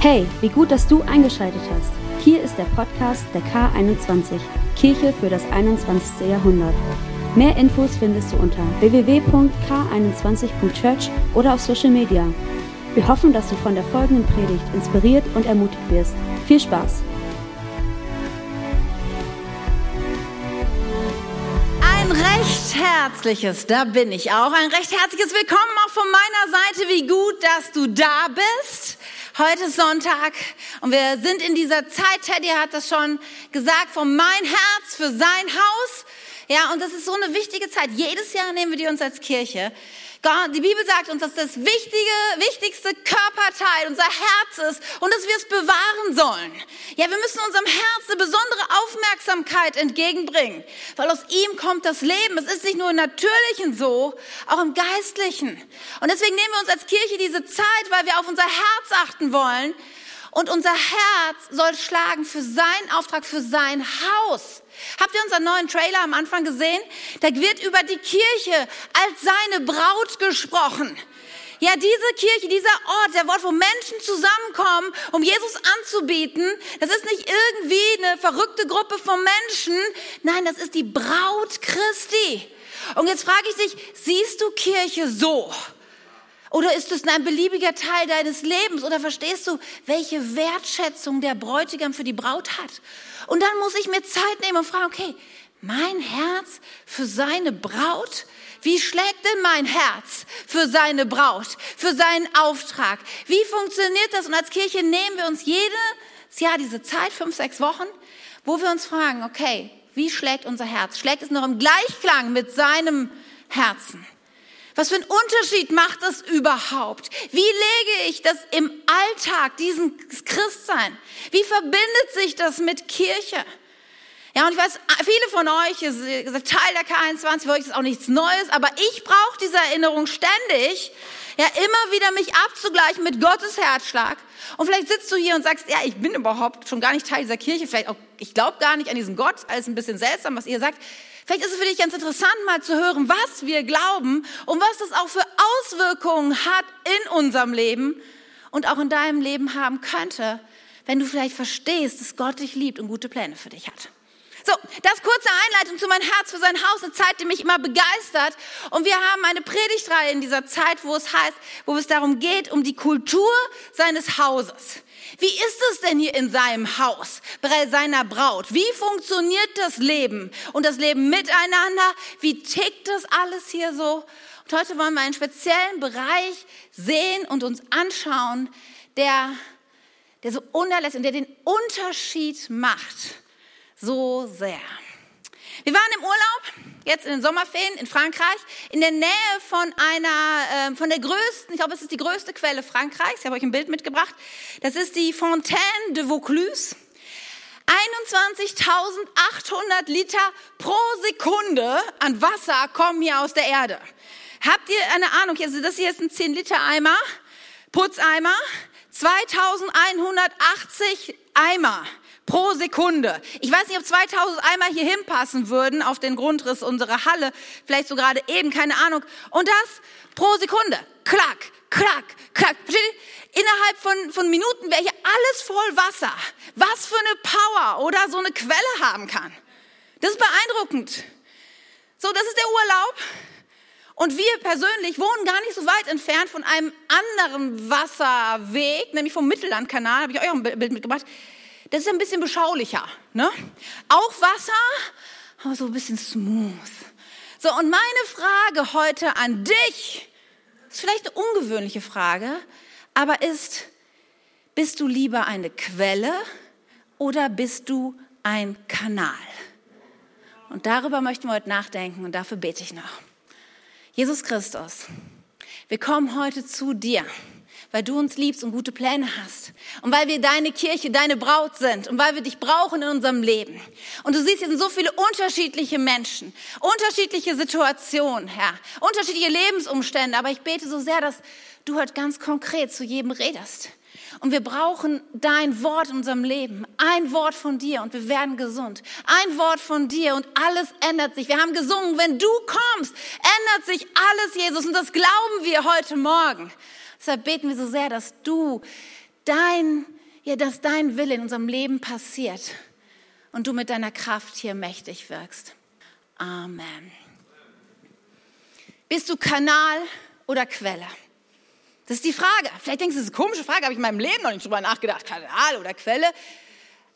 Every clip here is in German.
Hey, wie gut, dass du eingeschaltet hast. Hier ist der Podcast der K21, Kirche für das 21. Jahrhundert. Mehr Infos findest du unter www.k21.church oder auf Social Media. Wir hoffen, dass du von der folgenden Predigt inspiriert und ermutigt wirst. Viel Spaß! Ein recht herzliches, da bin ich auch, ein recht herzliches Willkommen auch von meiner Seite. Wie gut, dass du da bist. Heute ist Sonntag und wir sind in dieser Zeit, Teddy hat das schon gesagt, von mein Herz für sein Haus. Ja, und das ist so eine wichtige Zeit. Jedes Jahr nehmen wir die uns als Kirche. Die Bibel sagt uns, dass das wichtige, wichtigste Körperteil unser Herz ist und dass wir es bewahren sollen. Ja, wir müssen unserem Herz eine besondere Aufmerksamkeit entgegenbringen, weil aus ihm kommt das Leben. Es ist nicht nur im Natürlichen so, auch im Geistlichen. Und deswegen nehmen wir uns als Kirche diese Zeit, weil wir auf unser Herz achten wollen. Und unser Herz soll schlagen für seinen Auftrag, für sein Haus. Habt ihr unseren neuen Trailer am Anfang gesehen? Da wird über die Kirche als seine Braut gesprochen. Ja, diese Kirche, dieser Ort, der Ort, wo Menschen zusammenkommen, um Jesus anzubieten, das ist nicht irgendwie eine verrückte Gruppe von Menschen. Nein, das ist die Braut Christi. Und jetzt frage ich dich, siehst du Kirche so? Oder ist es ein beliebiger Teil deines Lebens? Oder verstehst du, welche Wertschätzung der Bräutigam für die Braut hat? Und dann muss ich mir Zeit nehmen und fragen, okay, mein Herz für seine Braut? Wie schlägt denn mein Herz für seine Braut, für seinen Auftrag? Wie funktioniert das? Und als Kirche nehmen wir uns jedes Jahr diese Zeit, fünf, sechs Wochen, wo wir uns fragen, okay, wie schlägt unser Herz? Schlägt es noch im Gleichklang mit seinem Herzen? Was für einen Unterschied macht das überhaupt? Wie lege ich das im Alltag, diesen Christsein? Wie verbindet sich das mit Kirche? Ja, und ich weiß, viele von euch, ihr Teil der K21, für euch ist auch nichts Neues, aber ich brauche diese Erinnerung ständig, ja, immer wieder mich abzugleichen mit Gottes Herzschlag. Und vielleicht sitzt du hier und sagst, ja, ich bin überhaupt schon gar nicht Teil dieser Kirche, vielleicht auch, ich glaube gar nicht an diesen Gott, alles ein bisschen seltsam, was ihr sagt. Vielleicht ist es für dich ganz interessant, mal zu hören, was wir glauben und was das auch für Auswirkungen hat in unserem Leben und auch in deinem Leben haben könnte, wenn du vielleicht verstehst, dass Gott dich liebt und gute Pläne für dich hat. So, das kurze Einleitung zu mein Herz für sein Haus, eine Zeit, die mich immer begeistert. Und wir haben eine Predigtreihe in dieser Zeit, wo es heißt, wo es darum geht, um die Kultur seines Hauses. Wie ist es denn hier in seinem Haus, bei seiner Braut? Wie funktioniert das Leben und das Leben miteinander? Wie tickt das alles hier so? Und heute wollen wir einen speziellen Bereich sehen und uns anschauen, der, der so unerlässlich und der den Unterschied macht. So sehr. Wir waren im Urlaub, jetzt in den Sommerferien in Frankreich, in der Nähe von einer, äh, von der größten, ich glaube, es ist die größte Quelle Frankreichs. Ich habe euch ein Bild mitgebracht. Das ist die Fontaine de Vaucluse. 21.800 Liter pro Sekunde an Wasser kommen hier aus der Erde. Habt ihr eine Ahnung? Also das hier ist ein 10 Liter Eimer, Putzeimer, 2180 Eimer pro Sekunde. Ich weiß nicht, ob 2000 einmal hier hinpassen würden auf den Grundriss unserer Halle, vielleicht so gerade eben, keine Ahnung. Und das pro Sekunde. Klack, klack, klack. Innerhalb von, von Minuten wäre hier alles voll Wasser. Was für eine Power oder so eine Quelle haben kann. Das ist beeindruckend. So, das ist der Urlaub. Und wir persönlich wohnen gar nicht so weit entfernt von einem anderen Wasserweg, nämlich vom Mittellandkanal, habe ich euch auch ein Bild mitgebracht. Das ist ein bisschen beschaulicher. Ne? Auch Wasser, aber so ein bisschen smooth. So, und meine Frage heute an dich, ist vielleicht eine ungewöhnliche Frage, aber ist, bist du lieber eine Quelle oder bist du ein Kanal? Und darüber möchten wir heute nachdenken und dafür bete ich noch. Jesus Christus, wir kommen heute zu dir weil du uns liebst und gute Pläne hast. Und weil wir deine Kirche, deine Braut sind und weil wir dich brauchen in unserem Leben. Und du siehst, hier sind so viele unterschiedliche Menschen, unterschiedliche Situationen, Herr, unterschiedliche Lebensumstände. Aber ich bete so sehr, dass du heute ganz konkret zu jedem redest. Und wir brauchen dein Wort in unserem Leben. Ein Wort von dir und wir werden gesund. Ein Wort von dir und alles ändert sich. Wir haben gesungen, wenn du kommst, ändert sich alles, Jesus. Und das glauben wir heute Morgen. Deshalb beten wir so sehr, dass du dein, ja, dass dein Wille in unserem Leben passiert und du mit deiner Kraft hier mächtig wirkst. Amen. Bist du Kanal oder Quelle? Das ist die Frage. Vielleicht denkst du, das ist eine komische Frage, habe ich in meinem Leben noch nicht drüber nachgedacht, Kanal oder Quelle.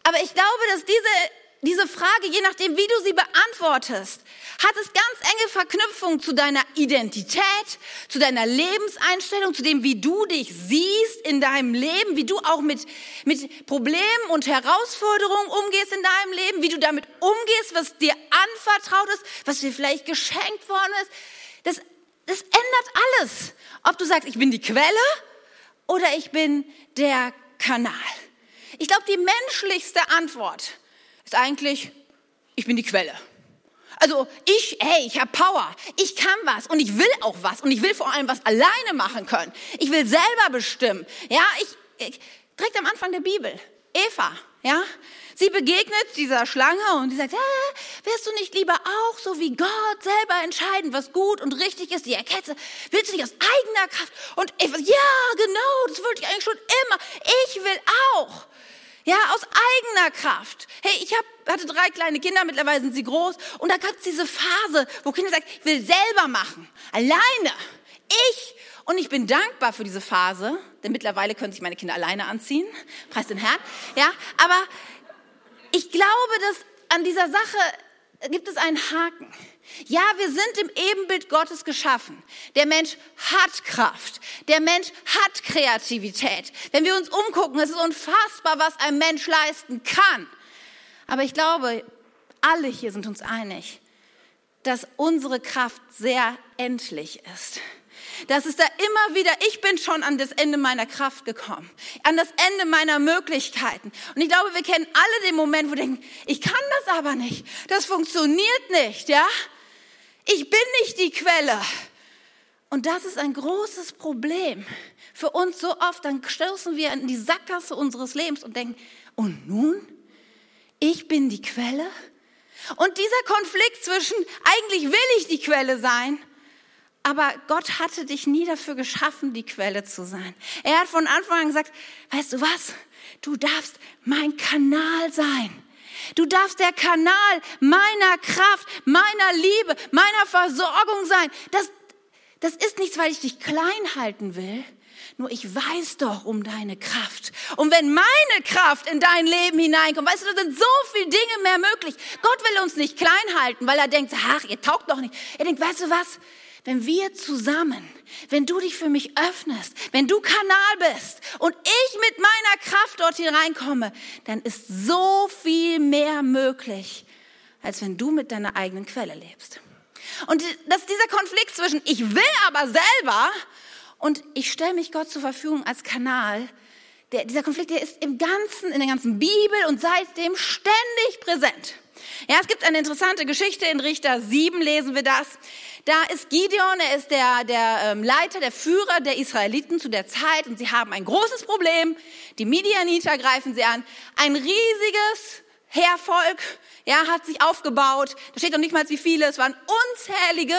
Aber ich glaube, dass diese diese Frage, je nachdem, wie du sie beantwortest, hat es ganz enge Verknüpfung zu deiner Identität, zu deiner Lebenseinstellung, zu dem, wie du dich siehst in deinem Leben, wie du auch mit, mit Problemen und Herausforderungen umgehst in deinem Leben, wie du damit umgehst, was dir anvertraut ist, was dir vielleicht geschenkt worden ist. Das, das ändert alles. Ob du sagst, ich bin die Quelle oder ich bin der Kanal. Ich glaube, die menschlichste Antwort ist eigentlich, ich bin die Quelle. Also ich, hey, ich habe Power, ich kann was und ich will auch was und ich will vor allem was alleine machen können. Ich will selber bestimmen. Ja, ich, ich direkt am Anfang der Bibel, Eva, ja, sie begegnet dieser Schlange und die sagt, ja, wirst du nicht lieber auch so wie Gott selber entscheiden, was gut und richtig ist, die Erkette, willst du nicht aus eigener Kraft? Und Eva, ja, genau, das wollte ich eigentlich schon immer. Ich will auch. Ja, aus eigener Kraft. Hey, ich hab, hatte drei kleine Kinder, mittlerweile sind sie groß. Und da gab es diese Phase, wo Kinder sagen, ich will selber machen. Alleine. Ich. Und ich bin dankbar für diese Phase, denn mittlerweile können sich meine Kinder alleine anziehen. Preis den Herrn. Ja, aber ich glaube, dass an dieser Sache gibt es einen Haken. Ja, wir sind im Ebenbild Gottes geschaffen. Der Mensch hat Kraft. Der Mensch hat Kreativität. Wenn wir uns umgucken, es ist unfassbar, was ein Mensch leisten kann. Aber ich glaube, alle hier sind uns einig, dass unsere Kraft sehr endlich ist. Das ist da immer wieder, ich bin schon an das Ende meiner Kraft gekommen, an das Ende meiner Möglichkeiten. Und ich glaube, wir kennen alle den Moment, wo wir denken, ich kann das aber nicht, das funktioniert nicht, ja? Ich bin nicht die Quelle. Und das ist ein großes Problem für uns so oft. Dann stürzen wir in die Sackgasse unseres Lebens und denken, und nun? Ich bin die Quelle? Und dieser Konflikt zwischen, eigentlich will ich die Quelle sein, aber Gott hatte dich nie dafür geschaffen, die Quelle zu sein. Er hat von Anfang an gesagt, weißt du was? Du darfst mein Kanal sein. Du darfst der Kanal meiner Kraft, meiner Liebe, meiner Versorgung sein. Das, das ist nichts, weil ich dich klein halten will. Nur ich weiß doch um deine Kraft. Und wenn meine Kraft in dein Leben hineinkommt, weißt du, da sind so viele Dinge mehr möglich. Gott will uns nicht klein halten, weil er denkt, ach, ihr taugt doch nicht. Er denkt, weißt du was? Wenn wir zusammen, wenn du dich für mich öffnest, wenn du Kanal bist und ich mit meiner Kraft dort hineinkomme, dann ist so viel mehr möglich, als wenn du mit deiner eigenen Quelle lebst. Und dass dieser Konflikt zwischen ich will aber selber und ich stelle mich Gott zur Verfügung als Kanal, der, dieser Konflikt, der ist im ganzen, in der ganzen Bibel und seitdem ständig präsent. Ja, es gibt eine interessante Geschichte in Richter 7 lesen wir das. Da ist Gideon, er ist der, der ähm, Leiter, der Führer der Israeliten zu der Zeit und sie haben ein großes Problem. Die Midianiter greifen sie an. Ein riesiges Heervolk, ja, hat sich aufgebaut. Da steht noch nicht mal wie viele, es waren unzählige.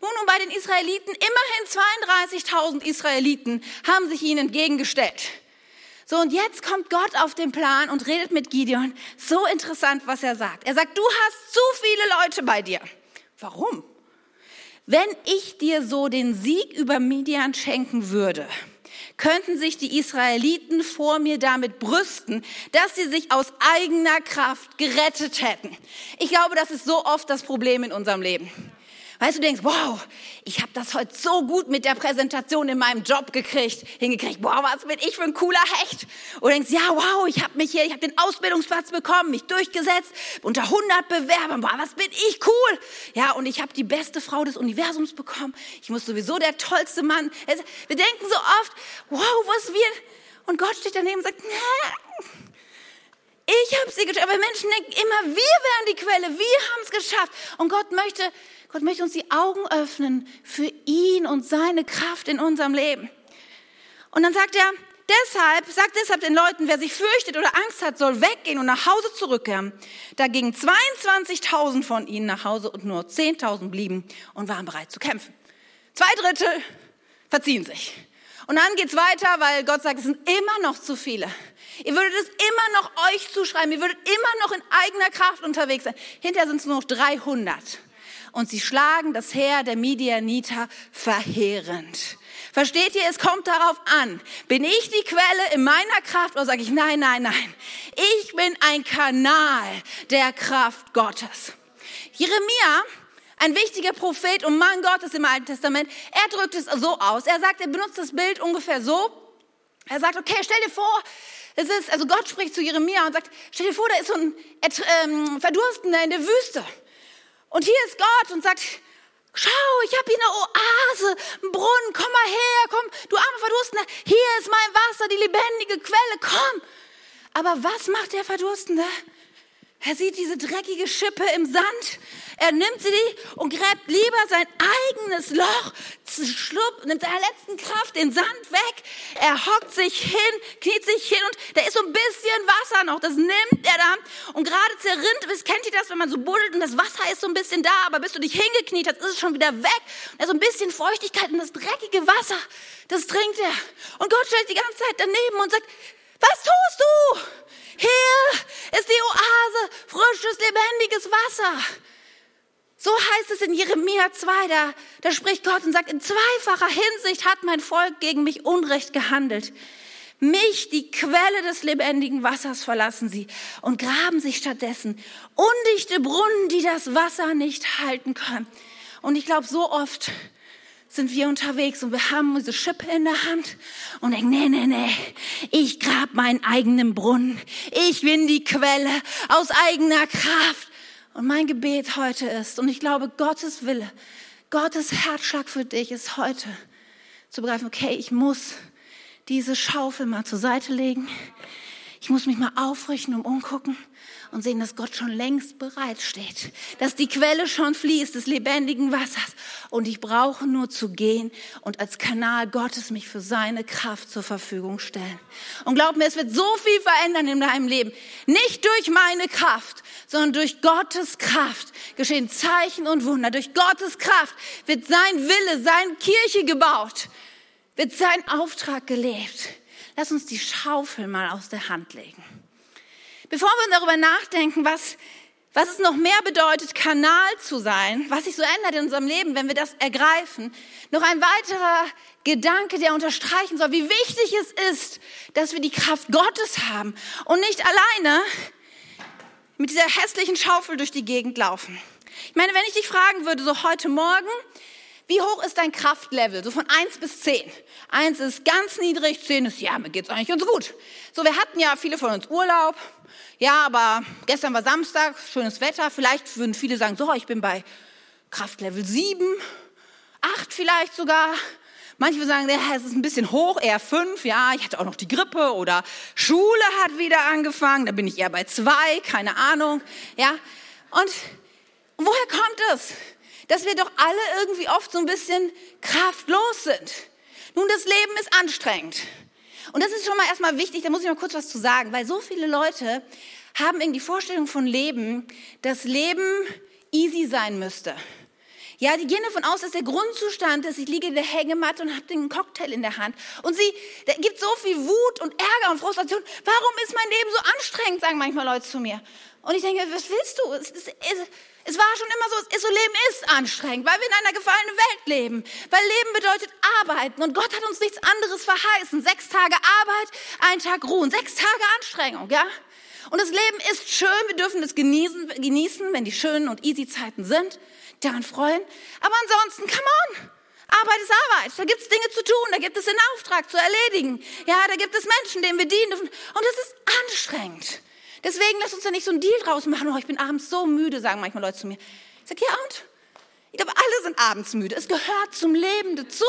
Nun, und bei den Israeliten, immerhin 32.000 Israeliten haben sich ihnen entgegengestellt. So, und jetzt kommt Gott auf den Plan und redet mit Gideon. So interessant, was er sagt. Er sagt, du hast zu viele Leute bei dir. Warum? Wenn ich dir so den Sieg über Midian schenken würde, könnten sich die Israeliten vor mir damit brüsten, dass sie sich aus eigener Kraft gerettet hätten. Ich glaube, das ist so oft das Problem in unserem Leben. Weißt du, denkst, wow, ich habe das heute so gut mit der Präsentation in meinem Job gekriegt, hingekriegt. Wow, was bin ich für ein cooler Hecht? Oder denkst, ja, wow, ich habe mich hier, ich habe den Ausbildungsplatz bekommen, mich durchgesetzt, unter 100 Bewerbern. Wow, was bin ich cool? Ja, und ich habe die beste Frau des Universums bekommen. Ich muss sowieso der tollste Mann. Wir denken so oft, wow, was wird? Und Gott steht daneben und sagt, nee, ich habe sie geschafft. Aber Menschen denken immer, wir wären die Quelle, wir haben es geschafft. Und Gott möchte Gott möchte uns die Augen öffnen für ihn und seine Kraft in unserem Leben. Und dann sagt er, deshalb, sagt deshalb den Leuten, wer sich fürchtet oder Angst hat, soll weggehen und nach Hause zurückkehren. Da gingen 22.000 von ihnen nach Hause und nur 10.000 blieben und waren bereit zu kämpfen. Zwei Drittel verziehen sich. Und dann geht's weiter, weil Gott sagt, es sind immer noch zu viele. Ihr würdet es immer noch euch zuschreiben. Ihr würdet immer noch in eigener Kraft unterwegs sein. Hinterher sind es nur noch 300. Und sie schlagen das Heer der Midianiter verheerend. Versteht ihr, es kommt darauf an. Bin ich die Quelle in meiner Kraft oder sage ich, nein, nein, nein. Ich bin ein Kanal der Kraft Gottes. Jeremia, ein wichtiger Prophet und Mann Gottes im Alten Testament, er drückt es so aus. Er sagt, er benutzt das Bild ungefähr so. Er sagt, okay, stell dir vor, es ist, also Gott spricht zu Jeremia und sagt, stell dir vor, da ist so ein ähm, Verdurstender in der Wüste. Und hier ist Gott und sagt, schau, ich habe hier eine Oase, einen Brunnen, komm mal her, komm, du arme Verdurstender, hier ist mein Wasser, die lebendige Quelle, komm. Aber was macht der Verdurstende? Er sieht diese dreckige Schippe im Sand. Er nimmt sie und gräbt lieber sein eigenes Loch, schlupp, nimmt seiner letzten Kraft den Sand weg. Er hockt sich hin, kniet sich hin und da ist so ein bisschen Wasser noch. Das nimmt er da und gerade zerrinnt, kennt ihr das, wenn man so buddelt und das Wasser ist so ein bisschen da, aber bis du dich hingekniet hast, ist es schon wieder weg. Und da ist so ein bisschen Feuchtigkeit und das dreckige Wasser, das trinkt er. Und Gott stellt die ganze Zeit daneben und sagt, was tust du? Hier ist die Oase, frisches, lebendiges Wasser. So heißt es in Jeremia 2, da, da spricht Gott und sagt, in zweifacher Hinsicht hat mein Volk gegen mich Unrecht gehandelt. Mich, die Quelle des lebendigen Wassers, verlassen sie und graben sich stattdessen undichte Brunnen, die das Wasser nicht halten können. Und ich glaube, so oft sind wir unterwegs und wir haben diese Schippe in der Hand und denken, nee, nee, nee, ich grab meinen eigenen Brunnen. Ich bin die Quelle aus eigener Kraft. Und mein Gebet heute ist, und ich glaube, Gottes Wille, Gottes Herzschlag für dich ist heute zu begreifen, okay, ich muss diese Schaufel mal zur Seite legen. Ich muss mich mal aufrichten und umgucken und sehen, dass Gott schon längst bereit steht, dass die Quelle schon fließt des lebendigen Wassers und ich brauche nur zu gehen und als Kanal Gottes mich für seine Kraft zur Verfügung stellen. Und glaub mir, es wird so viel verändern in deinem Leben. Nicht durch meine Kraft, sondern durch Gottes Kraft geschehen Zeichen und Wunder. Durch Gottes Kraft wird sein Wille, seine Kirche gebaut, wird sein Auftrag gelebt. Lass uns die Schaufel mal aus der Hand legen. Bevor wir darüber nachdenken, was, was es noch mehr bedeutet, Kanal zu sein, was sich so ändert in unserem Leben, wenn wir das ergreifen, noch ein weiterer Gedanke, der unterstreichen soll, wie wichtig es ist, dass wir die Kraft Gottes haben und nicht alleine mit dieser hässlichen Schaufel durch die Gegend laufen. Ich meine, wenn ich dich fragen würde, so heute Morgen, wie hoch ist dein Kraftlevel? So von eins bis zehn. Eins ist ganz niedrig, zehn ist, ja, mir geht's eigentlich ganz gut. So, wir hatten ja viele von uns Urlaub. Ja, aber gestern war Samstag, schönes Wetter. Vielleicht würden viele sagen, so, ich bin bei Kraftlevel sieben, acht vielleicht sogar. Manche würden sagen, ja, es ist ein bisschen hoch, eher fünf. Ja, ich hatte auch noch die Grippe oder Schule hat wieder angefangen. Da bin ich eher bei zwei, keine Ahnung. Ja, und woher kommt es? Dass wir doch alle irgendwie oft so ein bisschen kraftlos sind. Nun, das Leben ist anstrengend. Und das ist schon mal erstmal wichtig, da muss ich mal kurz was zu sagen, weil so viele Leute haben irgendwie die Vorstellung von Leben, dass Leben easy sein müsste. Ja, die gehen davon aus, dass der Grundzustand ist, ich liege in der Hängematte und habe den Cocktail in der Hand. Und sie, da gibt so viel Wut und Ärger und Frustration. Warum ist mein Leben so anstrengend, sagen manchmal Leute zu mir. Und ich denke, was willst du? Es, es, es, es war schon immer so, es ist so, Leben ist anstrengend, weil wir in einer gefallenen Welt leben. Weil Leben bedeutet arbeiten und Gott hat uns nichts anderes verheißen. Sechs Tage Arbeit, ein Tag Ruhen, sechs Tage Anstrengung, ja? Und das Leben ist schön, wir dürfen es genießen, genießen, wenn die schönen und easy Zeiten sind, daran freuen. Aber ansonsten, come on! Arbeit ist Arbeit. Da gibt es Dinge zu tun, da gibt es einen Auftrag zu erledigen. Ja, da gibt es Menschen, denen wir dienen dürfen. Und das ist anstrengend. Deswegen lass uns da nicht so einen Deal draus machen. Oh, ich bin abends so müde, sagen manchmal Leute zu mir. Ich sage, ja und? Ich glaube, alle sind abends müde. Es gehört zum Leben dazu.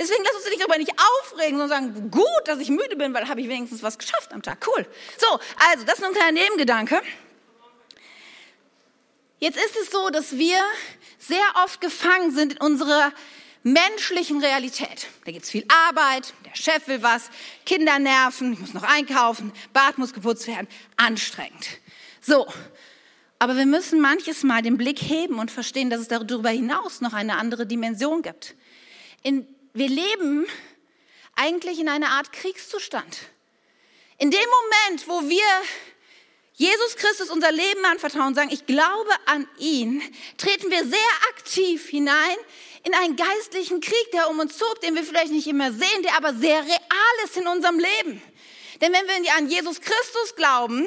Deswegen lass uns nicht darüber nicht aufregen, sondern sagen, gut, dass ich müde bin, weil habe ich wenigstens was geschafft am Tag. Cool. So, also, das ist nur ein kleiner Nebengedanke. Jetzt ist es so, dass wir sehr oft gefangen sind in unserer menschlichen Realität. Da gibt es viel Arbeit, der Chef will was, Kinder nerven, ich muss noch einkaufen, Bad muss geputzt werden, anstrengend. So, aber wir müssen manches Mal den Blick heben und verstehen, dass es darüber hinaus noch eine andere Dimension gibt. In, wir leben eigentlich in einer Art Kriegszustand. In dem Moment, wo wir Jesus Christus unser Leben anvertrauen und sagen, ich glaube an ihn, treten wir sehr aktiv hinein in einen geistlichen Krieg, der um uns tobt, den wir vielleicht nicht immer sehen, der aber sehr real ist in unserem Leben. Denn wenn wir an Jesus Christus glauben,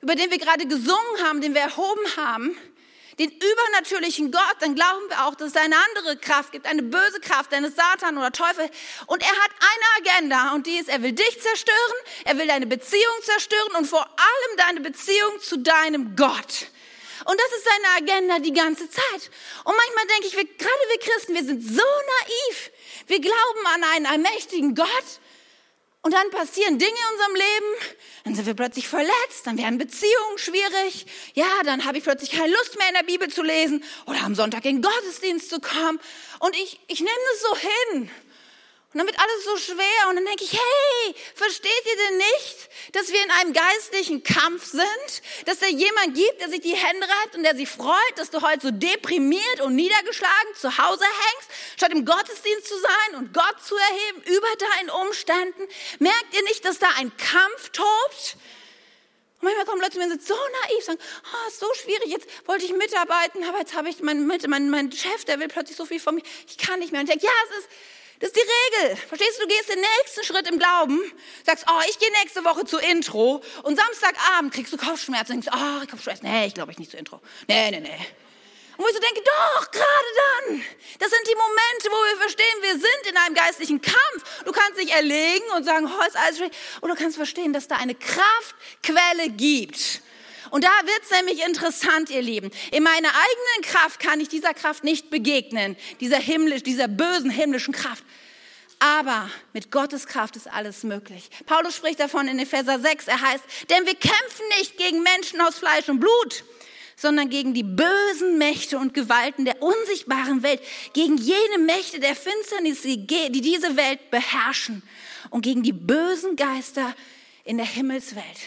über den wir gerade gesungen haben, den wir erhoben haben, den übernatürlichen Gott, dann glauben wir auch, dass es eine andere Kraft gibt, eine böse Kraft, eine Satan oder Teufel. Und er hat eine Agenda und die ist, er will dich zerstören, er will deine Beziehung zerstören und vor allem deine Beziehung zu deinem Gott. Und das ist seine Agenda die ganze Zeit. Und manchmal denke ich, wir, gerade wir Christen, wir sind so naiv. Wir glauben an einen allmächtigen Gott und dann passieren Dinge in unserem Leben, dann sind wir plötzlich verletzt, dann werden Beziehungen schwierig. Ja, dann habe ich plötzlich keine Lust mehr in der Bibel zu lesen oder am Sonntag in den Gottesdienst zu kommen. Und ich, ich nehme das so hin. Und dann wird alles so schwer und dann denke ich, hey, versteht ihr denn nicht, dass wir in einem geistlichen Kampf sind? Dass da jemand gibt, der sich die Hände reibt und der sich freut, dass du heute so deprimiert und niedergeschlagen zu Hause hängst, statt im Gottesdienst zu sein und Gott zu erheben über deinen Umständen? Merkt ihr nicht, dass da ein Kampf tobt? Und manchmal kommen Leute zu mir und sind so naiv, sagen, oh, ist so schwierig, jetzt wollte ich mitarbeiten, aber jetzt habe ich meinen mein, mein Chef, der will plötzlich so viel von mir, ich kann nicht mehr. Und ich denke, ja, es ist, das ist die Regel. Verstehst du? Du gehst den nächsten Schritt im Glauben, sagst, oh, ich gehe nächste Woche zur Intro und Samstagabend kriegst du Kopfschmerzen und denkst, oh, Kopfschmerzen. Nee, ich glaube ich nicht zur Intro. Nee, nee, nee. Und wo ich so denke, doch, gerade dann. Das sind die Momente, wo wir verstehen, wir sind in einem geistlichen Kampf. Du kannst dich erlegen und sagen, oh, ist alles schlecht. Und du kannst verstehen, dass da eine Kraftquelle gibt. Und da wird's nämlich interessant, ihr Lieben. In meiner eigenen Kraft kann ich dieser Kraft nicht begegnen, dieser himmlisch, dieser bösen himmlischen Kraft. Aber mit Gottes Kraft ist alles möglich. Paulus spricht davon in Epheser 6. Er heißt, denn wir kämpfen nicht gegen Menschen aus Fleisch und Blut, sondern gegen die bösen Mächte und Gewalten der unsichtbaren Welt, gegen jene Mächte der Finsternis, die diese Welt beherrschen und gegen die bösen Geister in der Himmelswelt.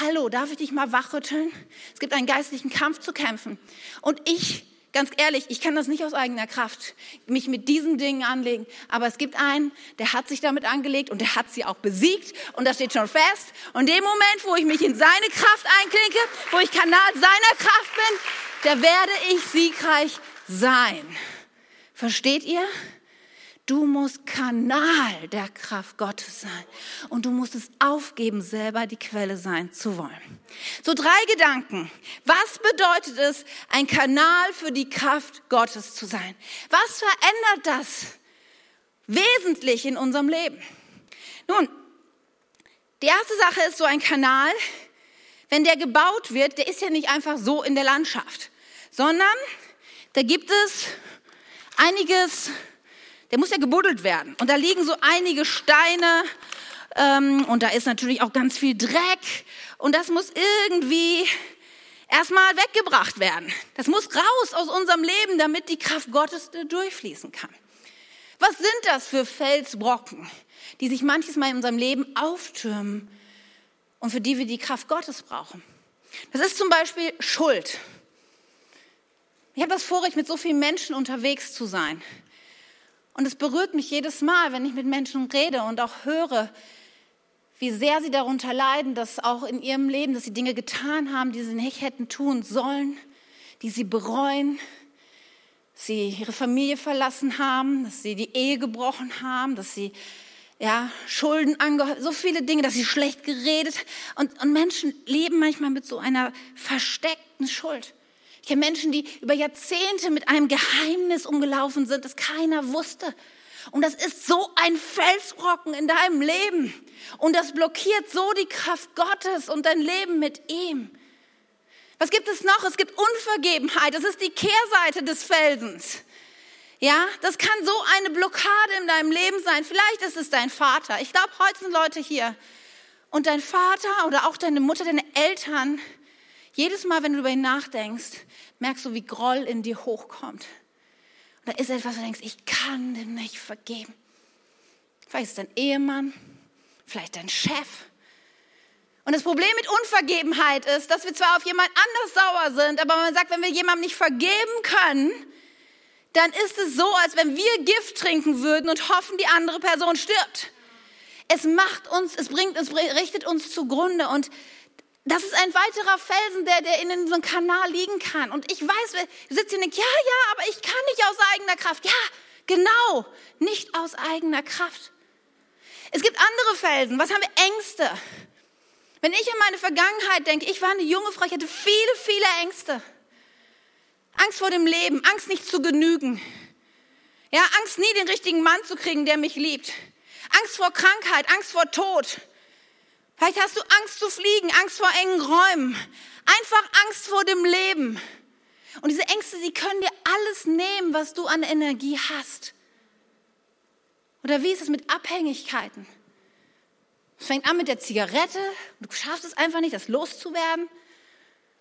Hallo, darf ich dich mal wachrütteln? Es gibt einen geistlichen Kampf zu kämpfen. Und ich, ganz ehrlich, ich kann das nicht aus eigener Kraft, mich mit diesen Dingen anlegen. Aber es gibt einen, der hat sich damit angelegt und der hat sie auch besiegt. Und das steht schon fest. Und dem Moment, wo ich mich in seine Kraft einklinke, wo ich Kanal seiner Kraft bin, da werde ich siegreich sein. Versteht ihr? Du musst Kanal der Kraft Gottes sein. Und du musst es aufgeben, selber die Quelle sein zu wollen. So drei Gedanken. Was bedeutet es, ein Kanal für die Kraft Gottes zu sein? Was verändert das wesentlich in unserem Leben? Nun, die erste Sache ist so ein Kanal, wenn der gebaut wird, der ist ja nicht einfach so in der Landschaft, sondern da gibt es einiges der muss ja gebuddelt werden. Und da liegen so einige Steine ähm, und da ist natürlich auch ganz viel Dreck und das muss irgendwie erstmal weggebracht werden. Das muss raus aus unserem Leben, damit die Kraft Gottes durchfließen kann. Was sind das für Felsbrocken, die sich manches Mal in unserem Leben auftürmen und für die wir die Kraft Gottes brauchen? Das ist zum Beispiel Schuld. Ich habe das Vorrecht, mit so vielen Menschen unterwegs zu sein. Und es berührt mich jedes Mal, wenn ich mit Menschen rede und auch höre, wie sehr sie darunter leiden, dass auch in ihrem Leben, dass sie Dinge getan haben, die sie nicht hätten tun sollen, die sie bereuen, sie ihre Familie verlassen haben, dass sie die Ehe gebrochen haben, dass sie ja, Schulden angehört, so viele Dinge, dass sie schlecht geredet und, und Menschen leben manchmal mit so einer versteckten Schuld. Ich kenne Menschen, die über Jahrzehnte mit einem Geheimnis umgelaufen sind, das keiner wusste. Und das ist so ein Felsbrocken in deinem Leben. Und das blockiert so die Kraft Gottes und dein Leben mit ihm. Was gibt es noch? Es gibt Unvergebenheit. Das ist die Kehrseite des Felsens. Ja, das kann so eine Blockade in deinem Leben sein. Vielleicht ist es dein Vater. Ich glaube, heute sind Leute hier. Und dein Vater oder auch deine Mutter, deine Eltern, jedes Mal, wenn du über ihn nachdenkst, merkst du, wie Groll in dir hochkommt. Und da ist etwas, wo du denkst, ich kann dem nicht vergeben. Vielleicht ist dein Ehemann, vielleicht dein Chef. Und das Problem mit Unvergebenheit ist, dass wir zwar auf jemand anders sauer sind, aber man sagt, wenn wir jemandem nicht vergeben können, dann ist es so, als wenn wir Gift trinken würden und hoffen, die andere Person stirbt. Es macht uns, es bringt, es richtet uns zugrunde und das ist ein weiterer Felsen, der, der in so einem Kanal liegen kann. Und ich weiß, du sitzt hier und denkst, ja, ja, aber ich kann nicht aus eigener Kraft. Ja, genau, nicht aus eigener Kraft. Es gibt andere Felsen. Was haben wir? Ängste. Wenn ich an meine Vergangenheit denke, ich war eine junge Frau, ich hatte viele, viele Ängste. Angst vor dem Leben, Angst nicht zu genügen. Ja, Angst nie den richtigen Mann zu kriegen, der mich liebt. Angst vor Krankheit, Angst vor Tod. Vielleicht hast du Angst zu fliegen, Angst vor engen Räumen, einfach Angst vor dem Leben. Und diese Ängste, sie können dir alles nehmen, was du an Energie hast. Oder wie ist es mit Abhängigkeiten? Es fängt an mit der Zigarette, du schaffst es einfach nicht, das loszuwerden.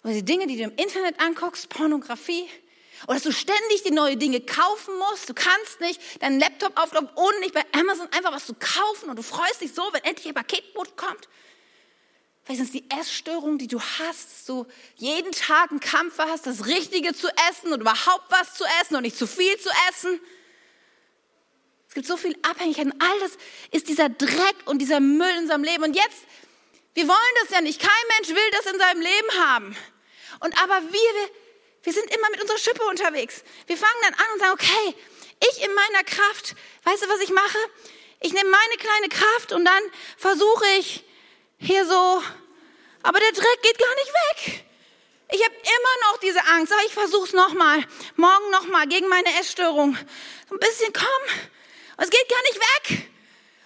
Oder die Dinge, die du im Internet anguckst, Pornografie. Oder dass du ständig die neue Dinge kaufen musst. Du kannst nicht deinen Laptop aufladen ohne nicht bei Amazon einfach was zu kaufen und du freust dich so, wenn endlich ein Paketboot kommt. Vielleicht sind es die Essstörungen, die du hast, dass du jeden Tag einen Kampf hast, das Richtige zu essen und überhaupt was zu essen und nicht zu viel zu essen. Es gibt so viel Abhängigkeit und all das ist dieser Dreck und dieser Müll in unserem Leben. Und jetzt, wir wollen das ja nicht. Kein Mensch will das in seinem Leben haben. Und aber wir, wir, wir sind immer mit unserer Schippe unterwegs. Wir fangen dann an und sagen, okay, ich in meiner Kraft, weißt du, was ich mache? Ich nehme meine kleine Kraft und dann versuche ich, hier so, aber der Dreck geht gar nicht weg. Ich habe immer noch diese Angst, aber ich versuche es nochmal, morgen nochmal gegen meine Essstörung. Ein bisschen, komm, es geht gar nicht weg.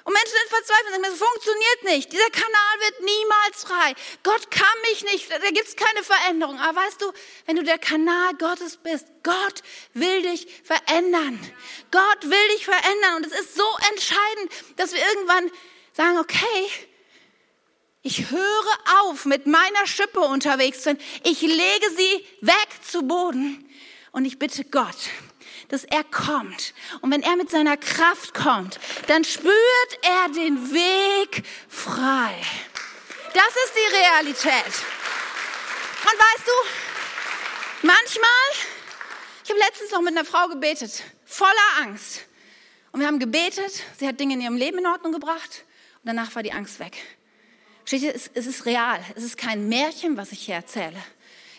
Und Menschen sind verzweifelt und sagen, das funktioniert nicht. Dieser Kanal wird niemals frei. Gott kann mich nicht, da gibt es keine Veränderung. Aber weißt du, wenn du der Kanal Gottes bist, Gott will dich verändern. Gott will dich verändern. Und es ist so entscheidend, dass wir irgendwann sagen, okay, ich höre auf, mit meiner Schippe unterwegs zu sein. Ich lege sie weg zu Boden und ich bitte Gott, dass er kommt. Und wenn er mit seiner Kraft kommt, dann spürt er den Weg frei. Das ist die Realität. Und weißt du, manchmal, ich habe letztens noch mit einer Frau gebetet, voller Angst. Und wir haben gebetet, sie hat Dinge in ihrem Leben in Ordnung gebracht und danach war die Angst weg. Versteht es ist real. Es ist kein Märchen, was ich hier erzähle.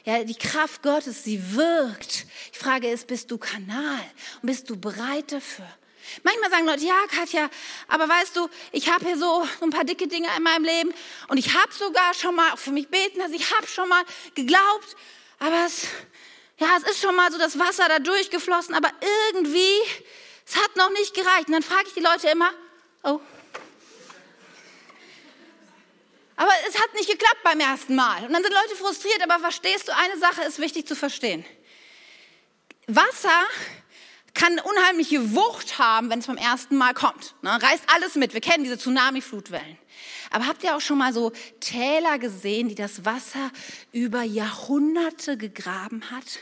Ja, die Kraft Gottes, sie wirkt. Die Frage ist, bist du Kanal und bist du bereit dafür? Manchmal sagen Leute, ja, Katja, aber weißt du, ich habe hier so, ein paar dicke Dinge in meinem Leben und ich habe sogar schon mal für mich beten, also ich habe schon mal geglaubt, aber es, ja, es ist schon mal so das Wasser da durchgeflossen, aber irgendwie, es hat noch nicht gereicht. Und dann frage ich die Leute immer, oh, aber es hat nicht geklappt beim ersten Mal. Und dann sind Leute frustriert, aber verstehst du, eine Sache ist wichtig zu verstehen. Wasser kann eine unheimliche Wucht haben, wenn es beim ersten Mal kommt. Ne? Reißt alles mit. Wir kennen diese Tsunami-Flutwellen. Aber habt ihr auch schon mal so Täler gesehen, die das Wasser über Jahrhunderte gegraben hat?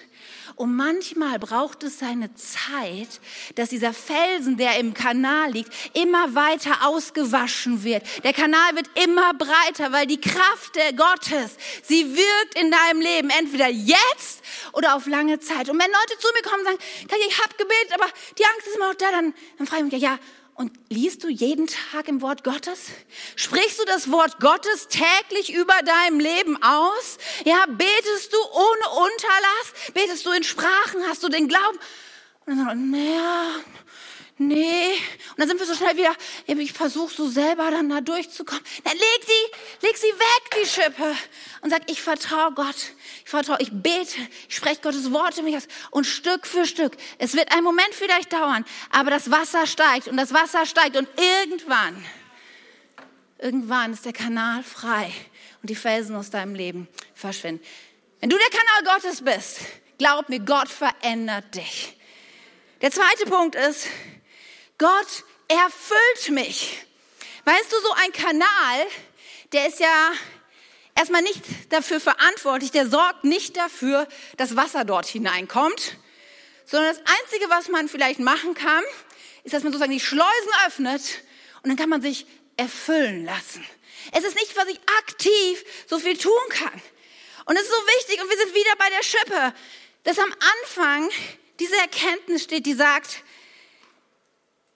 Und manchmal braucht es seine Zeit, dass dieser Felsen, der im Kanal liegt, immer weiter ausgewaschen wird. Der Kanal wird immer breiter, weil die Kraft der Gottes, sie wirkt in deinem Leben entweder jetzt oder auf lange Zeit. Und wenn Leute zu mir kommen und sagen, ich habe gebetet, aber die Angst ist immer noch da, dann, dann frage ich mich, ja, und liest du jeden Tag im Wort Gottes? Sprichst du das Wort Gottes täglich über deinem Leben aus? Ja, betest du ohne Unterlass? Betest du in Sprachen? Hast du den Glauben? Und dann naja, nee. Und dann sind wir so schnell wieder, ich versuche so selber dann da durchzukommen. Dann leg sie, leg sie weg, die Schippe. Und sag, ich vertraue Gott. Ich vertraue, ich bete, ich spreche Gottes Worte mich aus. Und Stück für Stück, es wird ein Moment vielleicht dauern, aber das Wasser steigt und das Wasser steigt und irgendwann, irgendwann ist der Kanal frei und die Felsen aus deinem Leben verschwinden. Wenn du der Kanal Gottes bist, glaub mir, Gott verändert dich. Der zweite Punkt ist, Gott erfüllt mich. Weißt du, so ein Kanal, der ist ja erstmal nicht dafür verantwortlich, der sorgt nicht dafür, dass Wasser dort hineinkommt, sondern das Einzige, was man vielleicht machen kann, ist, dass man sozusagen die Schleusen öffnet und dann kann man sich erfüllen lassen. Es ist nicht, was ich aktiv so viel tun kann. Und es ist so wichtig, und wir sind wieder bei der Schippe, dass am Anfang diese Erkenntnis steht, die sagt,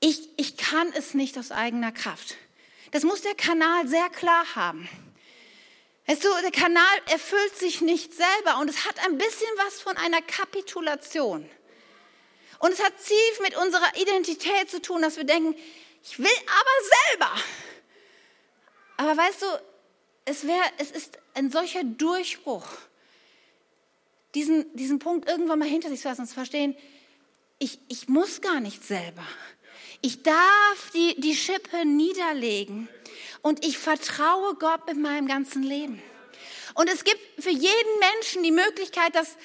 ich, ich kann es nicht aus eigener Kraft. Das muss der Kanal sehr klar haben. Weißt du, der Kanal erfüllt sich nicht selber und es hat ein bisschen was von einer Kapitulation. Und es hat tief mit unserer Identität zu tun, dass wir denken, ich will aber selber. Aber weißt du, es, wär, es ist ein solcher Durchbruch, diesen, diesen Punkt irgendwann mal hinter sich zu lassen und zu verstehen, ich, ich muss gar nicht selber. Ich darf die, die Schippe niederlegen und ich vertraue Gott mit meinem ganzen Leben. Und es gibt für jeden Menschen die Möglichkeit, dass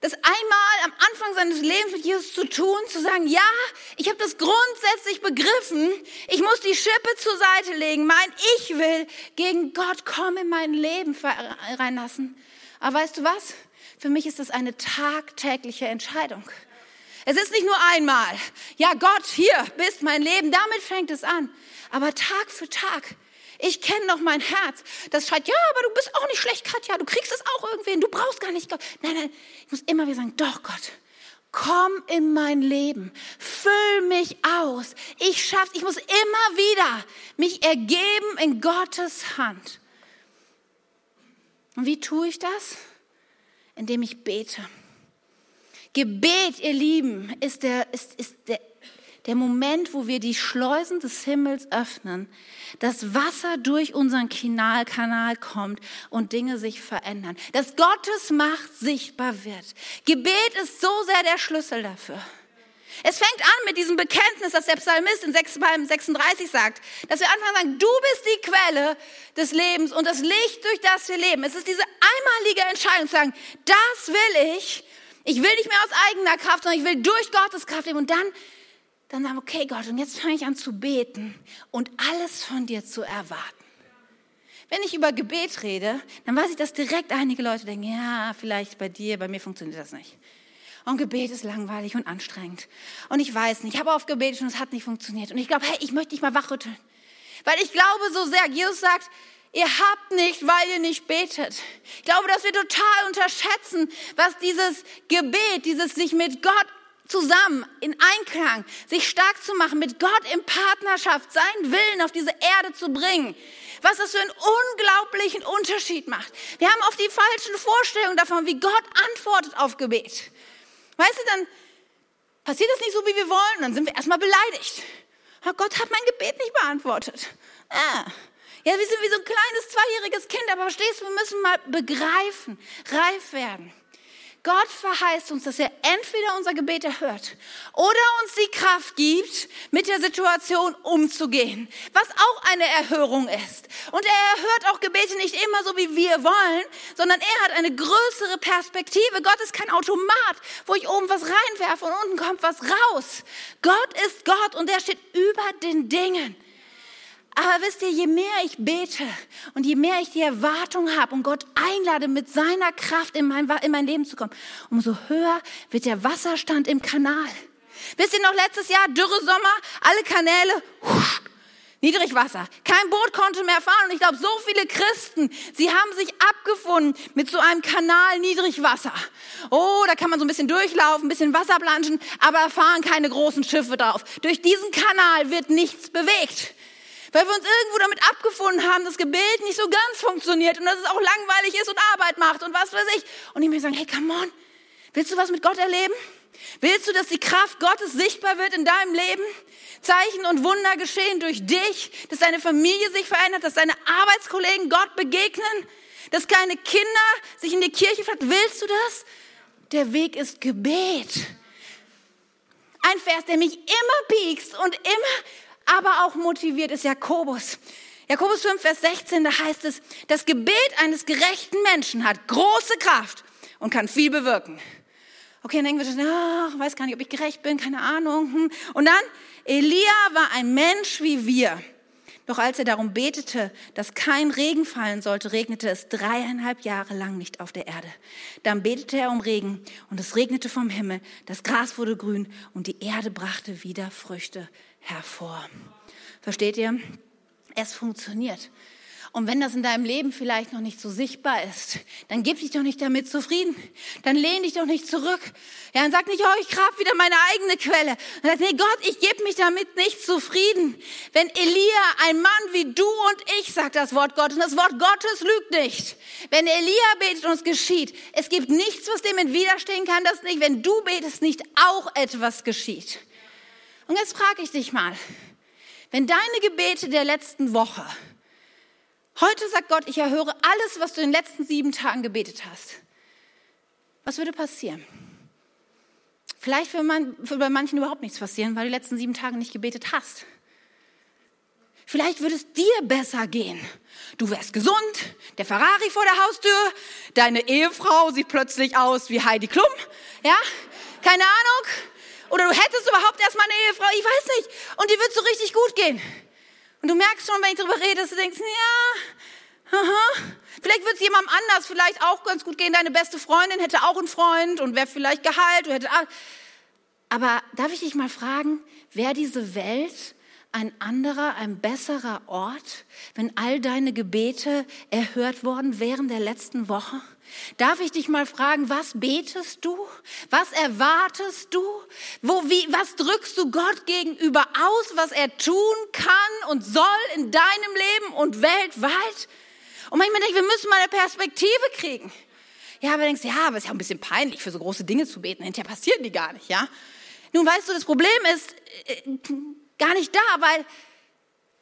das einmal am Anfang seines Lebens mit Jesus zu tun, zu sagen, ja, ich habe das grundsätzlich begriffen, ich muss die Schippe zur Seite legen, mein Ich will gegen Gott komm in mein Leben reinlassen. Aber weißt du was? Für mich ist das eine tagtägliche Entscheidung. Es ist nicht nur einmal, ja Gott, hier bist mein Leben, damit fängt es an. Aber Tag für Tag ich kenne noch mein Herz. Das schreit, ja, aber du bist auch nicht schlecht, Katja. Du kriegst es auch irgendwen. Du brauchst gar nicht Gott. Nein, nein, ich muss immer wieder sagen, doch Gott, komm in mein Leben. Füll mich aus. Ich schaff's. Ich muss immer wieder mich ergeben in Gottes Hand. Und wie tue ich das? Indem ich bete. Gebet, ihr Lieben, ist der, ist, ist der der Moment, wo wir die Schleusen des Himmels öffnen, das Wasser durch unseren Kanal, Kanal kommt und Dinge sich verändern, dass Gottes Macht sichtbar wird. Gebet ist so sehr der Schlüssel dafür. Es fängt an mit diesem Bekenntnis, das der Psalmist in 36 sagt, dass wir anfangen sagen, du bist die Quelle des Lebens und das Licht, durch das wir leben. Es ist diese einmalige Entscheidung zu sagen, das will ich. Ich will nicht mehr aus eigener Kraft, sondern ich will durch Gottes Kraft leben. Und dann dann sagen, okay Gott, und jetzt fange ich an zu beten und alles von dir zu erwarten. Wenn ich über Gebet rede, dann weiß ich, dass direkt einige Leute denken, ja, vielleicht bei dir, bei mir funktioniert das nicht. Und Gebet ist langweilig und anstrengend. Und ich weiß nicht, ich habe auf Gebet und es hat nicht funktioniert. Und ich glaube, hey, ich möchte dich mal wachrütteln. Weil ich glaube so sehr, Jesus sagt, ihr habt nicht, weil ihr nicht betet. Ich glaube, dass wir total unterschätzen, was dieses Gebet, dieses sich mit Gott zusammen in Einklang, sich stark zu machen, mit Gott in Partnerschaft, seinen Willen auf diese Erde zu bringen. Was das für einen unglaublichen Unterschied macht. Wir haben oft die falschen Vorstellungen davon, wie Gott antwortet auf Gebet. Weißt du, dann passiert das nicht so, wie wir wollen, dann sind wir erstmal beleidigt. Oh, Gott hat mein Gebet nicht beantwortet. Ah. Ja, wir sind wie so ein kleines zweijähriges Kind, aber verstehst du, wir müssen mal begreifen, reif werden. Gott verheißt uns, dass er entweder unser Gebet erhört oder uns die Kraft gibt, mit der Situation umzugehen, was auch eine Erhörung ist. Und er erhört auch Gebete nicht immer so, wie wir wollen, sondern er hat eine größere Perspektive. Gott ist kein Automat, wo ich oben was reinwerfe und unten kommt was raus. Gott ist Gott und er steht über den Dingen. Aber wisst ihr, je mehr ich bete und je mehr ich die Erwartung habe und Gott einlade, mit seiner Kraft in mein, in mein Leben zu kommen, umso höher wird der Wasserstand im Kanal. Wisst ihr noch letztes Jahr, Dürre Sommer, alle Kanäle, husch, Niedrigwasser. Kein Boot konnte mehr fahren. Und ich glaube, so viele Christen, sie haben sich abgefunden mit so einem Kanal Niedrigwasser. Oh, da kann man so ein bisschen durchlaufen, ein bisschen Wasser planschen, aber fahren keine großen Schiffe drauf. Durch diesen Kanal wird nichts bewegt weil wir uns irgendwo damit abgefunden haben, dass Gebet nicht so ganz funktioniert und dass es auch langweilig ist und Arbeit macht und was weiß ich. Und ich mir sagen, hey, come on, willst du was mit Gott erleben? Willst du, dass die Kraft Gottes sichtbar wird in deinem Leben? Zeichen und Wunder geschehen durch dich, dass deine Familie sich verändert, dass deine Arbeitskollegen Gott begegnen, dass keine Kinder sich in die Kirche verändern. Willst du das? Der Weg ist Gebet. Ein Vers, der mich immer piekst und immer aber auch motiviert ist Jakobus. Jakobus 5, Vers 16, da heißt es, das Gebet eines gerechten Menschen hat große Kraft und kann viel bewirken. Okay, dann denken wir, ach, weiß gar nicht, ob ich gerecht bin, keine Ahnung. Hm. Und dann, Elia war ein Mensch wie wir. Doch als er darum betete, dass kein Regen fallen sollte, regnete es dreieinhalb Jahre lang nicht auf der Erde. Dann betete er um Regen und es regnete vom Himmel, das Gras wurde grün und die Erde brachte wieder Früchte hervor. Versteht ihr? Es funktioniert. Und wenn das in deinem Leben vielleicht noch nicht so sichtbar ist, dann gib dich doch nicht damit zufrieden. Dann lehn dich doch nicht zurück. Ja, und sag nicht, oh, ich grab wieder meine eigene Quelle. Und sag, nee, Gott, ich gebe mich damit nicht zufrieden. Wenn Elia, ein Mann wie du und ich, sagt das Wort Gottes, und das Wort Gottes lügt nicht. Wenn Elia betet und es geschieht, es gibt nichts, was dem entwiderstehen kann, das nicht, wenn du betest, nicht auch etwas geschieht. Und jetzt frage ich dich mal, wenn deine Gebete der letzten Woche Heute sagt Gott, ich erhöre alles, was du in den letzten sieben Tagen gebetet hast. Was würde passieren? Vielleicht würde, man, würde bei manchen überhaupt nichts passieren, weil du die letzten sieben Tage nicht gebetet hast. Vielleicht würde es dir besser gehen. Du wärst gesund, der Ferrari vor der Haustür, deine Ehefrau sieht plötzlich aus wie Heidi Klum, ja? Keine Ahnung. Oder du hättest überhaupt erstmal eine Ehefrau, ich weiß nicht. Und die wird so richtig gut gehen. Und du merkst schon, wenn ich darüber rede, dass du denkst, ja, aha, vielleicht wird es jemandem anders vielleicht auch ganz gut gehen. Deine beste Freundin hätte auch einen Freund und wäre vielleicht geheilt. Hätte, aber darf ich dich mal fragen, wäre diese Welt ein anderer, ein besserer Ort, wenn all deine Gebete erhört worden wären der letzten Woche? Darf ich dich mal fragen, was betest du? Was erwartest du? Wo, wie, was drückst du Gott gegenüber aus, was er tun kann und soll in deinem Leben und weltweit? Und manchmal denke ich, wir müssen mal eine Perspektive kriegen. Ja, aber denkst, ja, aber ist ja ein bisschen peinlich, für so große Dinge zu beten. Hinterher passieren die gar nicht, ja? Nun weißt du, das Problem ist äh, gar nicht da, weil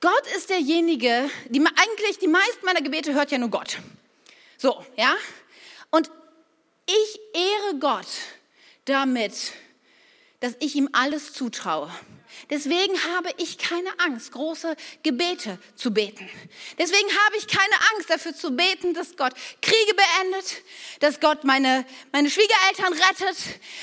Gott ist derjenige, die eigentlich die meisten meiner Gebete hört ja nur Gott. So, ja? Und ich ehre Gott damit, dass ich ihm alles zutraue. Deswegen habe ich keine Angst, große Gebete zu beten. Deswegen habe ich keine Angst dafür zu beten, dass Gott Kriege beendet, dass Gott meine, meine Schwiegereltern rettet,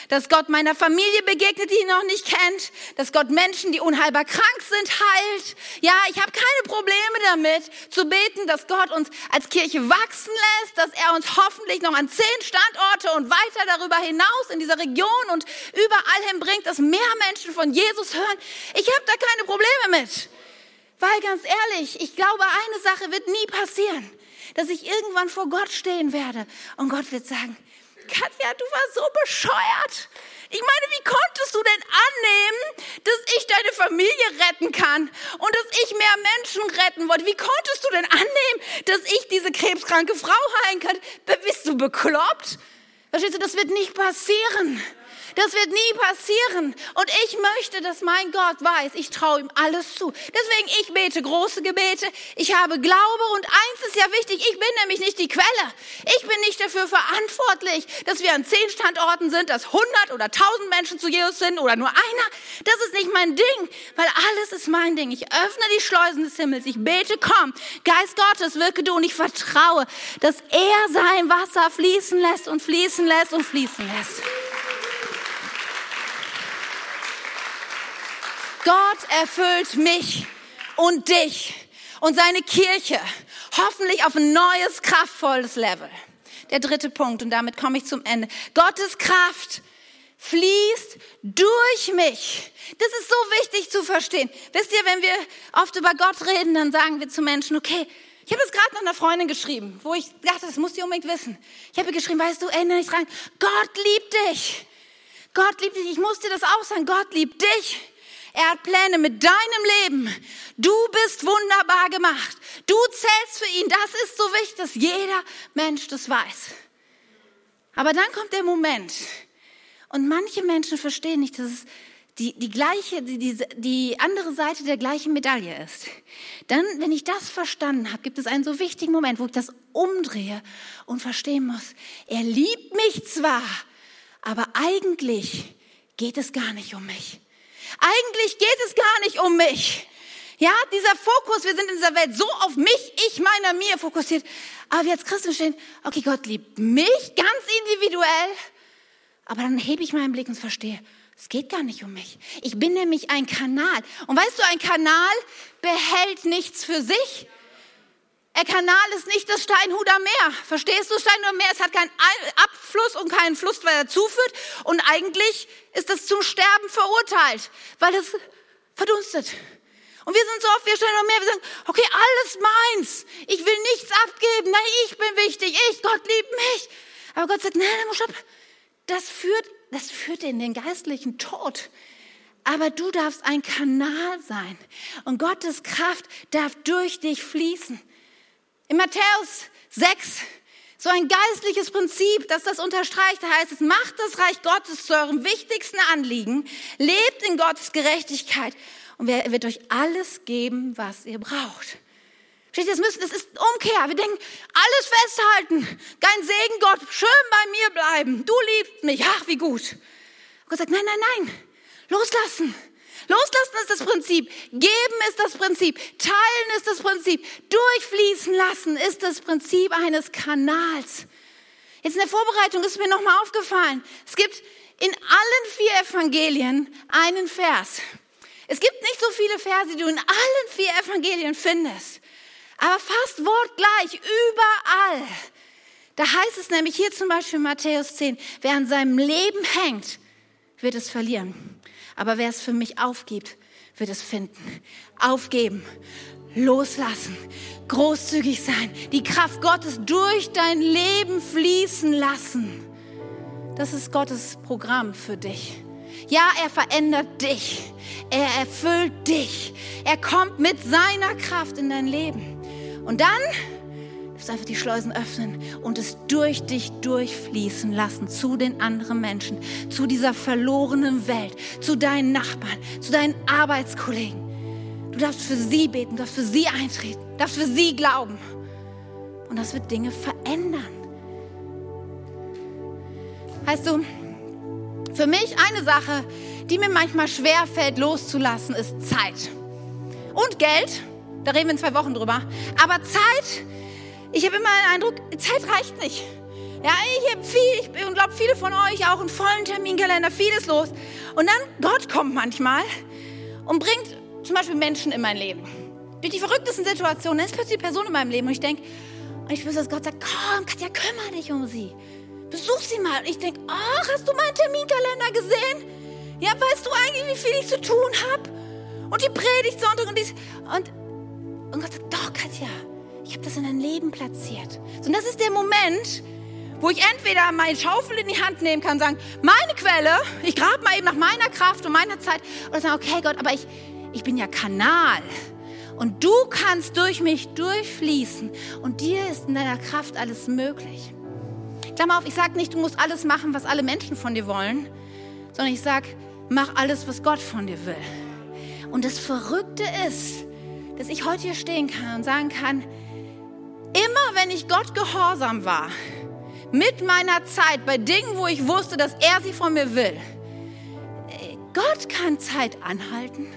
dass Gott meiner Familie begegnet, die ihn noch nicht kennt, dass Gott Menschen, die unheilbar krank sind, heilt. Ja, ich habe keine Probleme damit zu beten, dass Gott uns als Kirche wachsen lässt, dass er uns hoffentlich noch an zehn Standorte und weiter darüber hinaus in dieser Region und überall hin bringt, dass mehr Menschen von Jesus hören. Ich habe da keine Probleme mit. Weil ganz ehrlich, ich glaube, eine Sache wird nie passieren, dass ich irgendwann vor Gott stehen werde und Gott wird sagen, Katja, du warst so bescheuert. Ich meine, wie konntest du denn annehmen, dass ich deine Familie retten kann und dass ich mehr Menschen retten wollte? Wie konntest du denn annehmen, dass ich diese krebskranke Frau heilen kann? Bist du bekloppt? Verstehst du, das wird nicht passieren. Das wird nie passieren. Und ich möchte, dass mein Gott weiß, ich traue ihm alles zu. Deswegen, ich bete große Gebete. Ich habe Glaube und eins ist ja wichtig, ich bin nämlich nicht die Quelle. Ich bin nicht dafür verantwortlich, dass wir an zehn Standorten sind, dass hundert oder tausend Menschen zu Jesus sind oder nur einer. Das ist nicht mein Ding, weil alles ist mein Ding. Ich öffne die Schleusen des Himmels. Ich bete, komm, Geist Gottes, wirke du und ich vertraue, dass er sein Wasser fließen lässt und fließen lässt und fließen lässt. Gott erfüllt mich und dich und seine Kirche hoffentlich auf ein neues, kraftvolles Level. Der dritte Punkt, und damit komme ich zum Ende. Gottes Kraft fließt durch mich. Das ist so wichtig zu verstehen. Wisst ihr, wenn wir oft über Gott reden, dann sagen wir zu Menschen, okay, ich habe es gerade noch einer Freundin geschrieben, wo ich dachte, das muss sie unbedingt wissen. Ich habe geschrieben, weißt du, erinnere dich dran, Gott liebt dich. Gott liebt dich. Ich muss dir das auch sagen, Gott liebt dich. Er hat Pläne mit deinem Leben. Du bist wunderbar gemacht. Du zählst für ihn. Das ist so wichtig, dass jeder Mensch das weiß. Aber dann kommt der Moment. Und manche Menschen verstehen nicht, dass es die, die gleiche, die, die, die andere Seite der gleichen Medaille ist. Dann, wenn ich das verstanden habe, gibt es einen so wichtigen Moment, wo ich das umdrehe und verstehen muss. Er liebt mich zwar, aber eigentlich geht es gar nicht um mich. Eigentlich geht es gar nicht um mich. Ja, dieser Fokus, wir sind in dieser Welt so auf mich, ich, meiner, mir fokussiert. Aber wir als Christen stehen, okay, Gott liebt mich ganz individuell. Aber dann hebe ich meinen Blick und verstehe, es geht gar nicht um mich. Ich bin nämlich ein Kanal. Und weißt du, ein Kanal behält nichts für sich. Ein Kanal ist nicht das Steinhuder Meer. Verstehst du, Steinhuder Meer? Es hat keinen Abfluss und keinen Fluss, weil er zuführt. Und eigentlich ist es zum Sterben verurteilt, weil es verdunstet. Und wir sind so oft, wir stellen noch mehr, wir sagen, okay, alles meins. Ich will nichts abgeben. Nein, ich bin wichtig. Ich, Gott liebt mich. Aber Gott sagt, nein, nein, stopp. Das führt, das führt in den geistlichen Tod. Aber du darfst ein Kanal sein. Und Gottes Kraft darf durch dich fließen. In Matthäus 6, so ein geistliches Prinzip, das das unterstreicht, da heißt es, macht das Reich Gottes zu eurem wichtigsten Anliegen, lebt in Gottes Gerechtigkeit und er wird euch alles geben, was ihr braucht. Versteht das müssen, das ist Umkehr. Wir denken, alles festhalten, kein Segen Gott, schön bei mir bleiben, du liebst mich, ach wie gut. Gott sagt, nein, nein, nein, loslassen. Loslassen ist das Prinzip, geben ist das Prinzip, teilen ist das Prinzip, durchfließen lassen ist das Prinzip eines Kanals. Jetzt in der Vorbereitung ist mir nochmal aufgefallen, es gibt in allen vier Evangelien einen Vers. Es gibt nicht so viele Verse, die du in allen vier Evangelien findest, aber fast wortgleich, überall. Da heißt es nämlich hier zum Beispiel in Matthäus 10, wer an seinem Leben hängt, wird es verlieren. Aber wer es für mich aufgibt, wird es finden. Aufgeben, loslassen, großzügig sein, die Kraft Gottes durch dein Leben fließen lassen. Das ist Gottes Programm für dich. Ja, er verändert dich. Er erfüllt dich. Er kommt mit seiner Kraft in dein Leben. Und dann darfst einfach die Schleusen öffnen und es durch dich durchfließen lassen zu den anderen Menschen, zu dieser verlorenen Welt, zu deinen Nachbarn, zu deinen Arbeitskollegen. Du darfst für sie beten, darfst für sie eintreten, darfst für sie glauben. Und das wird Dinge verändern. Weißt du, für mich eine Sache, die mir manchmal schwer fällt loszulassen, ist Zeit. Und Geld, da reden wir in zwei Wochen drüber. Aber Zeit, ich habe immer den Eindruck, Zeit reicht nicht. Ja, ich habe viel, ich glaube, viele von euch auch einen vollen Terminkalender, vieles los. Und dann, Gott kommt manchmal und bringt zum Beispiel Menschen in mein Leben. Durch die verrücktesten Situationen, dann ist plötzlich die Person in meinem Leben und ich denke, und ich spüre, dass Gott sagt, komm, Katja, kümmere dich um sie. Besuch sie mal. Und ich denke, ach, hast du meinen Terminkalender gesehen? Ja, weißt du eigentlich, wie viel ich zu tun habe? Und die Predigt Sonntag und dies. Und, und Gott sagt, doch, Katja, ich habe das in dein Leben platziert. Und das ist der Moment, wo ich entweder meine Schaufel in die Hand nehmen kann und sagen, meine Quelle, ich grabe mal eben nach meiner Kraft und meiner Zeit. Oder sagen, okay, Gott, aber ich, ich bin ja Kanal. Und du kannst durch mich durchfließen. Und dir ist in deiner Kraft alles möglich. Klammer auf, ich sage nicht, du musst alles machen, was alle Menschen von dir wollen, sondern ich sage, mach alles, was Gott von dir will. Und das Verrückte ist, dass ich heute hier stehen kann und sagen kann, immer wenn ich Gott gehorsam war, mit meiner Zeit, bei Dingen, wo ich wusste, dass er sie von mir will, Gott kann Zeit anhalten.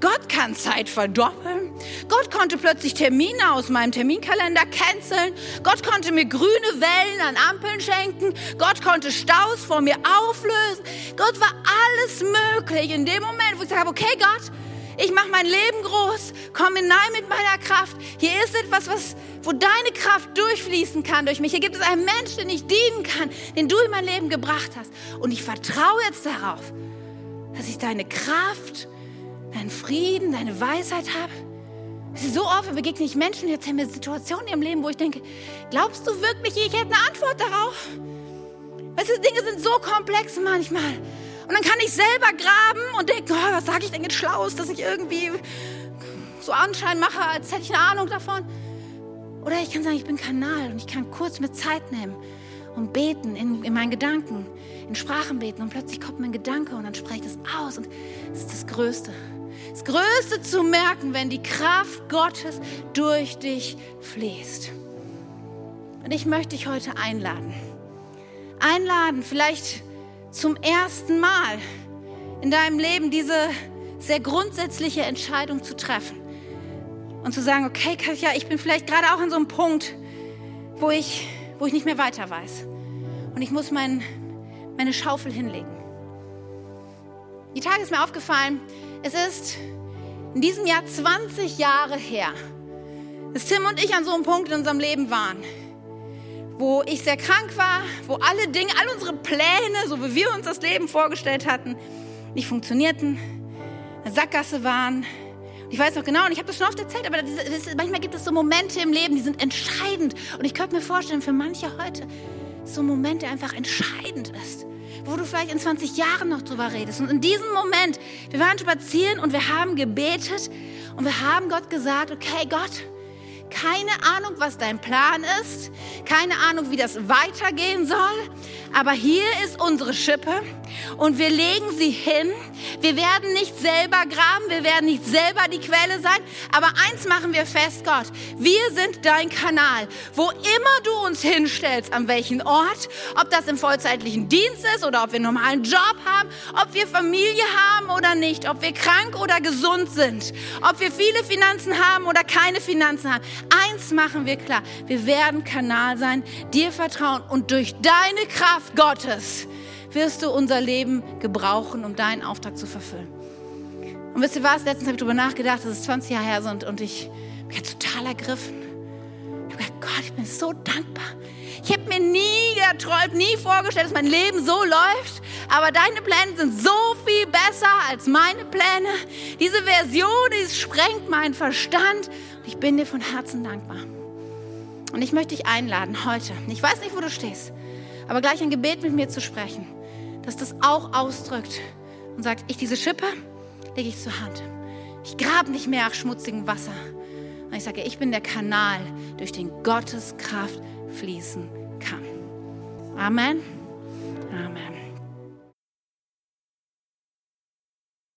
Gott kann Zeit verdoppeln. Gott konnte plötzlich Termine aus meinem Terminkalender canceln. Gott konnte mir grüne Wellen an Ampeln schenken. Gott konnte Staus vor mir auflösen. Gott war alles möglich in dem Moment, wo ich habe, okay Gott, ich mache mein Leben groß, komm hinein mit meiner Kraft. Hier ist etwas, was, wo deine Kraft durchfließen kann durch mich. Hier gibt es einen Menschen, den ich dienen kann, den du in mein Leben gebracht hast. Und ich vertraue jetzt darauf, dass ich deine Kraft deinen Frieden, deine Weisheit habe. So oft begegne ich Menschen, jetzt haben wir Situationen im Leben, wo ich denke, glaubst du wirklich, ich hätte eine Antwort darauf? Weißt du, Dinge sind so komplex manchmal. Und dann kann ich selber graben und denken, oh, was sage ich denn jetzt Schlaues, dass ich irgendwie so Anschein mache, als hätte ich eine Ahnung davon. Oder ich kann sagen, ich bin Kanal und ich kann kurz mit Zeit nehmen und beten in, in meinen Gedanken, in Sprachen beten und plötzlich kommt mein Gedanke und dann spreche ich das aus und das ist das Größte. Das Größte zu merken, wenn die Kraft Gottes durch dich fließt. Und ich möchte dich heute einladen. Einladen, vielleicht zum ersten Mal in deinem Leben diese sehr grundsätzliche Entscheidung zu treffen. Und zu sagen, okay, Katja, ich bin vielleicht gerade auch an so einem Punkt, wo ich, wo ich nicht mehr weiter weiß. Und ich muss mein, meine Schaufel hinlegen. Die Tage ist mir aufgefallen, es ist in diesem Jahr 20 Jahre her, dass Tim und ich an so einem Punkt in unserem Leben waren, wo ich sehr krank war, wo alle Dinge, all unsere Pläne, so wie wir uns das Leben vorgestellt hatten, nicht funktionierten, eine Sackgasse waren. Ich weiß noch genau, und ich habe das schon oft erzählt, aber das, das, manchmal gibt es so Momente im Leben, die sind entscheidend. Und ich könnte mir vorstellen, für manche heute, so ein Moment, der einfach entscheidend ist. Wo du vielleicht in 20 Jahren noch drüber redest. Und in diesem Moment, wir waren spazieren und wir haben gebetet und wir haben Gott gesagt, okay, Gott, keine Ahnung, was dein Plan ist, keine Ahnung, wie das weitergehen soll, aber hier ist unsere Schippe und wir legen sie hin. Wir werden nicht selber graben, wir werden nicht selber die Quelle sein, aber eins machen wir fest, Gott, wir sind dein Kanal. Wo immer du uns hinstellst, an welchen Ort, ob das im vollzeitlichen Dienst ist oder ob wir einen normalen Job haben, ob wir Familie haben oder nicht, ob wir krank oder gesund sind, ob wir viele Finanzen haben oder keine Finanzen haben. Eins machen wir klar, wir werden Kanal sein, dir vertrauen und durch deine Kraft Gottes wirst du unser Leben gebrauchen, um deinen Auftrag zu verfüllen. Und wisst ihr was? Letztens habe ich darüber nachgedacht, dass es 20 Jahre her sind und ich mich total ergriffen. Ich habe gedacht, Gott, ich bin so dankbar. Ich habe mir nie geträumt, nie vorgestellt, dass mein Leben so läuft. Aber deine Pläne sind so viel besser als meine Pläne. Diese Version, die sprengt meinen Verstand. Und ich bin dir von Herzen dankbar. Und ich möchte dich einladen heute. Ich weiß nicht, wo du stehst, aber gleich ein Gebet mit mir zu sprechen dass das auch ausdrückt und sagt, ich diese Schippe lege ich zur Hand. Ich grab nicht mehr nach schmutzigem Wasser. Und ich sage, ich bin der Kanal, durch den Gottes Kraft fließen kann. Amen. Amen.